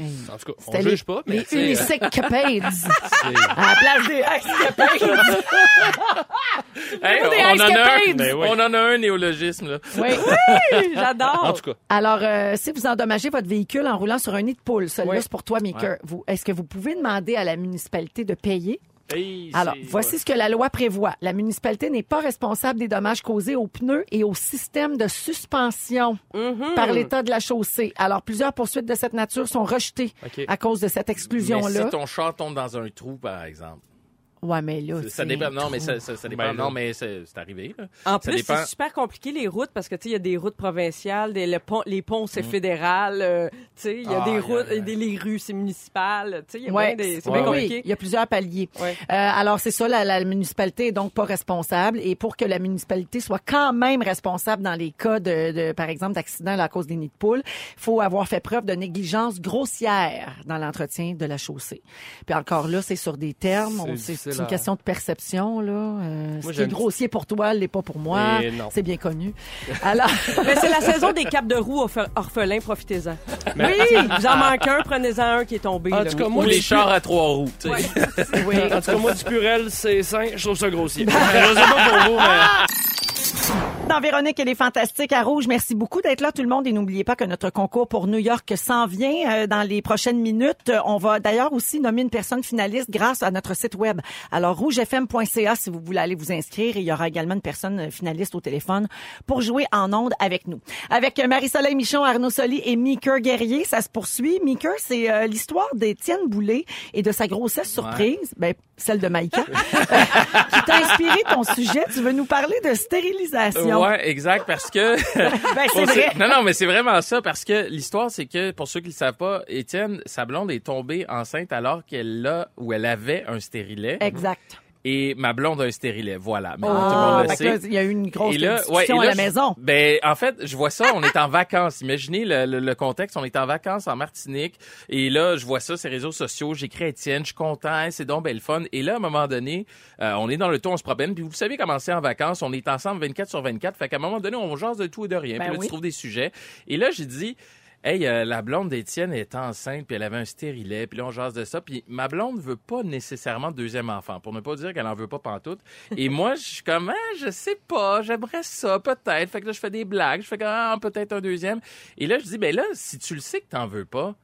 En tout cas, on les- juge pas, mais Les tu sais, unicycles capades. c'est- À la place des escapades. Hey, Des on, en a un, escapades. Ben oui. on en a un néologisme, là. Oui. J'adore. en tout cas, Alors, euh, si vous endommagez votre véhicule en roulant sur un nid de poule, celui-là, Oui. c'est pour toi, Maker. Vous, est-ce que vous pouvez demander à la municipalité de payer? Hey, Alors, voici ce que la loi prévoit. La municipalité n'est pas responsable des dommages causés aux pneus et au système de suspension Mhm. par l'état de la chaussée. Alors, plusieurs poursuites de cette nature sont rejetées à cause de cette exclusion-là. si ton char tombe dans un trou, par exemple. Ouais, mais là, Ça c'est dépend. un Non, mais ça, ça, ça dépend. Ben non, mais c'est c'est arrivé, là. En Ça plus, dépend. c'est super compliqué les routes parce que tu sais, il y a des routes provinciales, des, le pont, les ponts Mm. c'est fédéral, euh, tu sais, il y a Ah, des a- routes, des les rues c'est municipal, tu sais, il y a Ouais, bien des, c'est oui, bien oui, compliqué. il y a plusieurs paliers. Ouais. Euh, alors, c'est ça, la, la municipalité est donc pas responsable. Et pour que la municipalité soit quand même responsable dans les cas de, de par exemple, d'accident à cause des nids de poules, il faut avoir fait preuve de négligence grossière dans l'entretien de la chaussée. Puis encore là, c'est sur des termes. C'est on- C'est difficile c'est une à- question de perception, là. Euh, ce qui est grossier pour toi, l'est pas pour moi. Non. C'est bien connu. Alors, Mais c'est la saison des capes de roue orphe- orphelins, profitez-en. Mais- Oui, vous en manquez un, prenez-en un qui est tombé. En là. tout cas, Ou moi, les du chars à trois roues, tu sais. pu- oui, en tout cas, moi, du purel, c'est sain, je trouve ça grossier. je sais pas pour vous, mais... dans Véronique, elle est fantastique à Rouge. Merci beaucoup d'être là, tout le monde. Et n'oubliez pas que notre concours pour New York s'en vient euh, dans les prochaines minutes. Euh, On va d'ailleurs aussi nommer une personne finaliste grâce à notre site web. Alors, rougefm.ca si vous voulez aller vous inscrire. Et il y aura également une personne euh, finaliste au téléphone pour jouer en ondes avec nous. Avec Marie-Soleil Michon, Arnaud Soli et Meeker Guerrier, ça se poursuit. Meeker, c'est l'histoire d'Étienne Boulay et de sa grossesse surprise. Ben, celle de Maïka. qui t'a inspiré ton sujet. Tu veux nous parler de stérilisation. Ouais, exact, parce que... Ben, c'est vrai. Non, non, mais c'est vraiment ça, parce que l'histoire, c'est que, pour ceux qui le savent pas, Étienne, sa blonde est tombée enceinte alors qu'elle a, ou elle avait un stérilet. Exact. Et ma blonde a un stérilet, voilà. Mais tout le Ah, monde le là, sait. il y a eu une grosse Et là, discussion ouais, et à la je- maison. Ben, en fait, je vois ça, on est en vacances. Imaginez le, le- le contexte, on est en vacances en Martinique. Et là, je vois ça, ces réseaux sociaux, j'écris à Étienne, je suis content, c'est donc belle fun. Et là, à un moment donné, euh, on est dans le ton, on se promène. Puis vous savez comment c'est en vacances, on est ensemble 24 sur 24. Fait qu'à un moment donné, on jase de tout et de rien. Ben puis là, oui. tu trouves des sujets. Et là, j'ai dit... Hey, euh, la blonde d'Étienne est enceinte, puis elle avait un stérilet, puis là, on jase de ça. Puis ma blonde veut pas nécessairement de deuxième enfant, pour ne pas dire qu'elle en veut pas pantoute. Et moi, je suis comme, ah, je sais pas, j'aimerais ça, peut-être. Fait que là, je fais des blagues, je fais comme, ah, peut-être un deuxième. Et là, je dis, ben là, si tu le sais que t'en veux pas,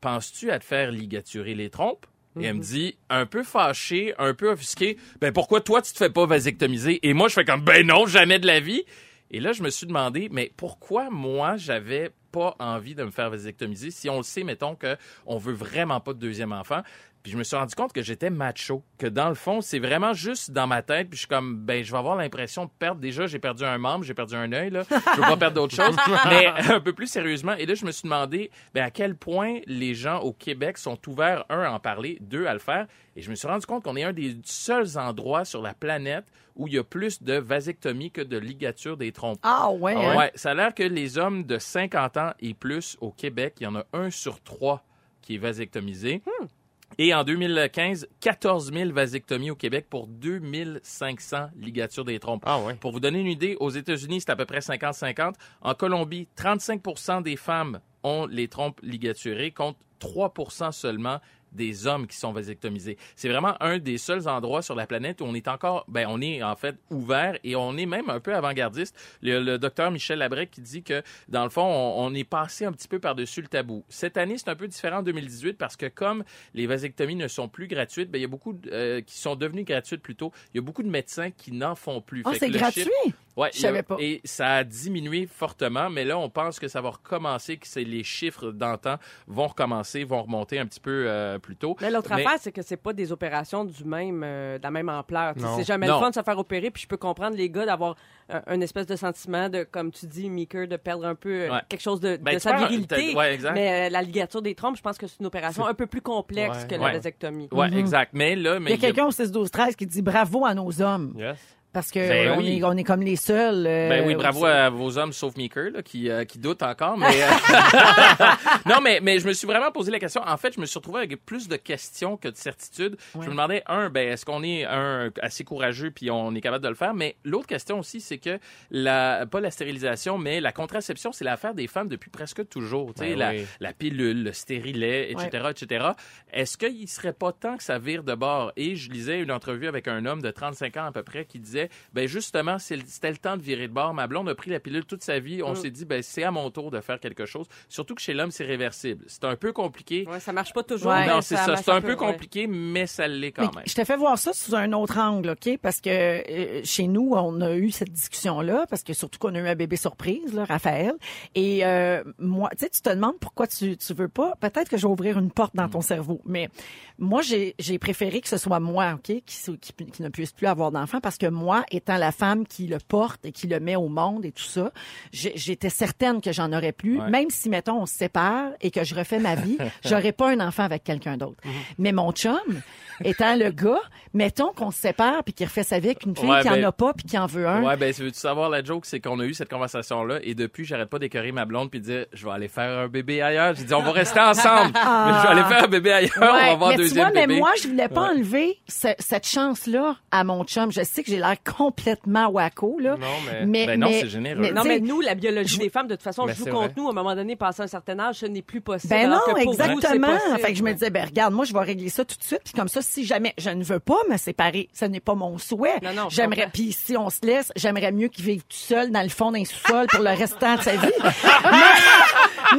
penses-tu à te faire ligaturer les trompes? Et elle me dit, un peu fâché, un peu offusqué, ben pourquoi toi tu te fais pas vasectomiser? Et moi, je fais comme, ben non, jamais de la vie. Et là, je me suis demandé, mais pourquoi moi, j'avais pas envie de me faire vasectomiser si on le sait, mettons, que on veut vraiment pas de deuxième enfant. Puis je me suis rendu compte que j'étais macho, que dans le fond, c'est vraiment juste dans ma tête. Puis je suis comme, ben, je vais avoir l'impression de perdre. Déjà, j'ai perdu un membre, j'ai perdu un œil, là. Je veux pas perdre d'autres choses. Mais un peu plus sérieusement, et là, je me suis demandé, ben, à quel point les gens au Québec sont ouverts, un, à en parler, deux, à le faire. Et je me suis rendu compte qu'on est un des seuls endroits sur la planète où il y a plus de vasectomie que de ligature des trompes. Ah ouais. hein? Ouais, ça a l'air que les hommes de 50 ans et plus au Québec, il y en a un sur trois qui est vasectomisé. Et en 2015, 14 000 vasectomies au Québec pour 2500 ligatures des trompes. Ah ouais. Pour vous donner une idée, aux États-Unis, c'est à peu près 50-50. En Colombie, 35% des femmes ont les trompes ligaturées contre 3% seulement des hommes qui sont vasectomisés. C'est vraiment un des seuls endroits sur la planète où on est encore, ben, on est en fait ouvert et on est même un peu avant-gardiste. Le, le docteur Michel Labrec qui dit que, dans le fond, on, on est passé un petit peu par-dessus le tabou. Cette année, c'est un peu différent en 2018 parce que comme les vasectomies ne sont plus gratuites, ben, il y a beaucoup de- euh, qui sont devenues gratuites plutôt. Il y a beaucoup de médecins qui n'en font plus. Fait c'est gratuit? chiffre- Ouais, Je savais pas. Et ça a diminué fortement, mais là, on pense que ça va recommencer, que c'est les chiffres d'antan vont recommencer, vont remonter un petit peu euh, plus tôt. Mais l'autre Mais- affaire, c'est que c'est pas des opérations du même, euh, de la même ampleur. C'est jamais Non. le fun de se faire opérer, puis je peux comprendre les gars d'avoir un, un espèce de sentiment de, comme tu dis, Meeker, de perdre un peu euh, Ouais. quelque chose de, Ben, de sa virilité. t'as- ouais, exact. Mais euh, la ligature des trompes, je pense que c'est une opération un peu plus complexe Ouais. que la Ouais. vasectomie. Ouais, exact. Mais là, mais Il y a quelqu'un au 6 12 13 qui dit bravo à nos hommes Yes. Parce que Ben on, oui. est, on est comme les seuls. euh, Ben oui, bravo aussi. à vos hommes, sauf Meeker, là, qui, euh, qui doute encore. Mais euh, non, mais mais je me suis vraiment posé la question. En fait, je me suis retrouvé avec plus de questions que de certitudes. Je me demandais un, ben est-ce qu'on est un assez courageux puis on est capable de le faire? Mais l'autre question aussi, c'est que la pas la stérilisation, mais la contraception, c'est l'affaire des femmes depuis presque toujours. Ben la, oui. la pilule, le stérilet, etc., etc. Est-ce qu'il serait pas temps que ça vire de bord? Et je lisais une entrevue avec un homme de 35 ans à peu près qui disait, ben justement, c'était le temps de virer de bord. Ma blonde a pris la pilule toute sa vie. On Mm. s'est dit, ben c'est à mon tour de faire quelque chose. Surtout que chez l'homme, c'est réversible. C'est un peu compliqué. Ouais, ça marche pas toujours. Ouais. non, c'est ça. C'est un peu compliqué, mais ça l'est quand Mais même. Je te fais voir ça sous un autre angle, OK? Parce que euh, chez nous, on a eu cette discussion-là, parce que surtout qu'on a eu un bébé surprise, là, Raphaël. Et euh, moi, tu sais, tu te demandes pourquoi tu, tu veux pas. Peut-être que je vais ouvrir une porte dans ton cerveau. Mais moi, j'ai j'ai préféré que ce soit moi, OK, qui, se- qui, qui ne puisse plus avoir d'enfant, parce que moi, étant la femme qui le porte et qui le met au monde et tout ça, j'étais certaine que j'en aurais plus. Ouais. Même si, mettons, on se sépare et que je refais ma vie, j'aurais pas un enfant avec quelqu'un d'autre. Mais mon chum, étant le gars, mettons qu'on se sépare puis qu'il refait sa vie avec une fille Ouais, qui ben- en a pas puis qui en veut un. Ouais, ben, veux-tu savoir la joke? C'est qu'on a eu cette conversation-là et depuis, j'arrête pas d'écœurer ma blonde puis de dire, je vais aller faire un bébé ailleurs. J'ai dit, on va rester ensemble. Mais je vais aller faire un bébé ailleurs. on va Ouais, avoir mais tu vois, mais moi, je voulais pas Ouais. enlever ce- cette chance-là à mon chum. Je sais que j'ai l'air complètement wacko, là. Non, mais- Ben non, c'est généreux. mais Non, mais nous, la biologie des femmes, de toute façon, Mais joue c'est contre vrai. nous. À un moment donné, passé un certain âge, ce n'est plus possible. Ben non, que pour vous, exactement. possible. Fait que je me disais, ben regarde, moi je vais régler ça tout de suite, puis comme ça, si jamais je ne veux pas me séparer, ce n'est pas mon souhait. Non, non, je j'aimerais, puis si on se laisse, j'aimerais mieux qu'il vive tout seul dans le fond d'un sous-sol pour le restant de sa vie. mais,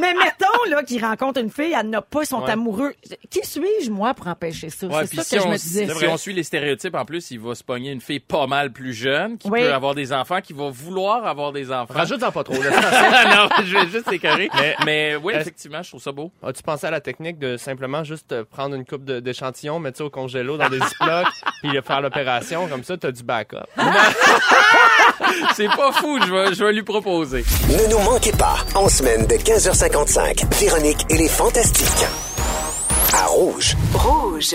mais mettons là qu'il rencontre une fille, elle n'a pas, ils sont Ouais. amoureux. Qui suis-je moi pour empêcher ça? Ouais, C'est ça si que je me disais. si on suit les stéréotypes, en plus, il va se pogner une fille pas mal plus jeune, qui Oui. peut avoir des enfants, qui va vouloir avoir des enfants. Rajoute-en pas trop. laisse- non, je vais juste écœurer. Mais, Mais- oui, effectivement, je trouve ça beau. As-tu pensé à la technique de simplement juste prendre une coupe d'échantillons, mettre ça au congélo dans des ziplocs, puis faire l'opération comme ça, t'as du backup? C'est pas fou, je vais, je vais lui proposer. Ne nous manquez pas, en semaine de 15h55, Véronique et les Fantastiques. À Rouge. Rouge.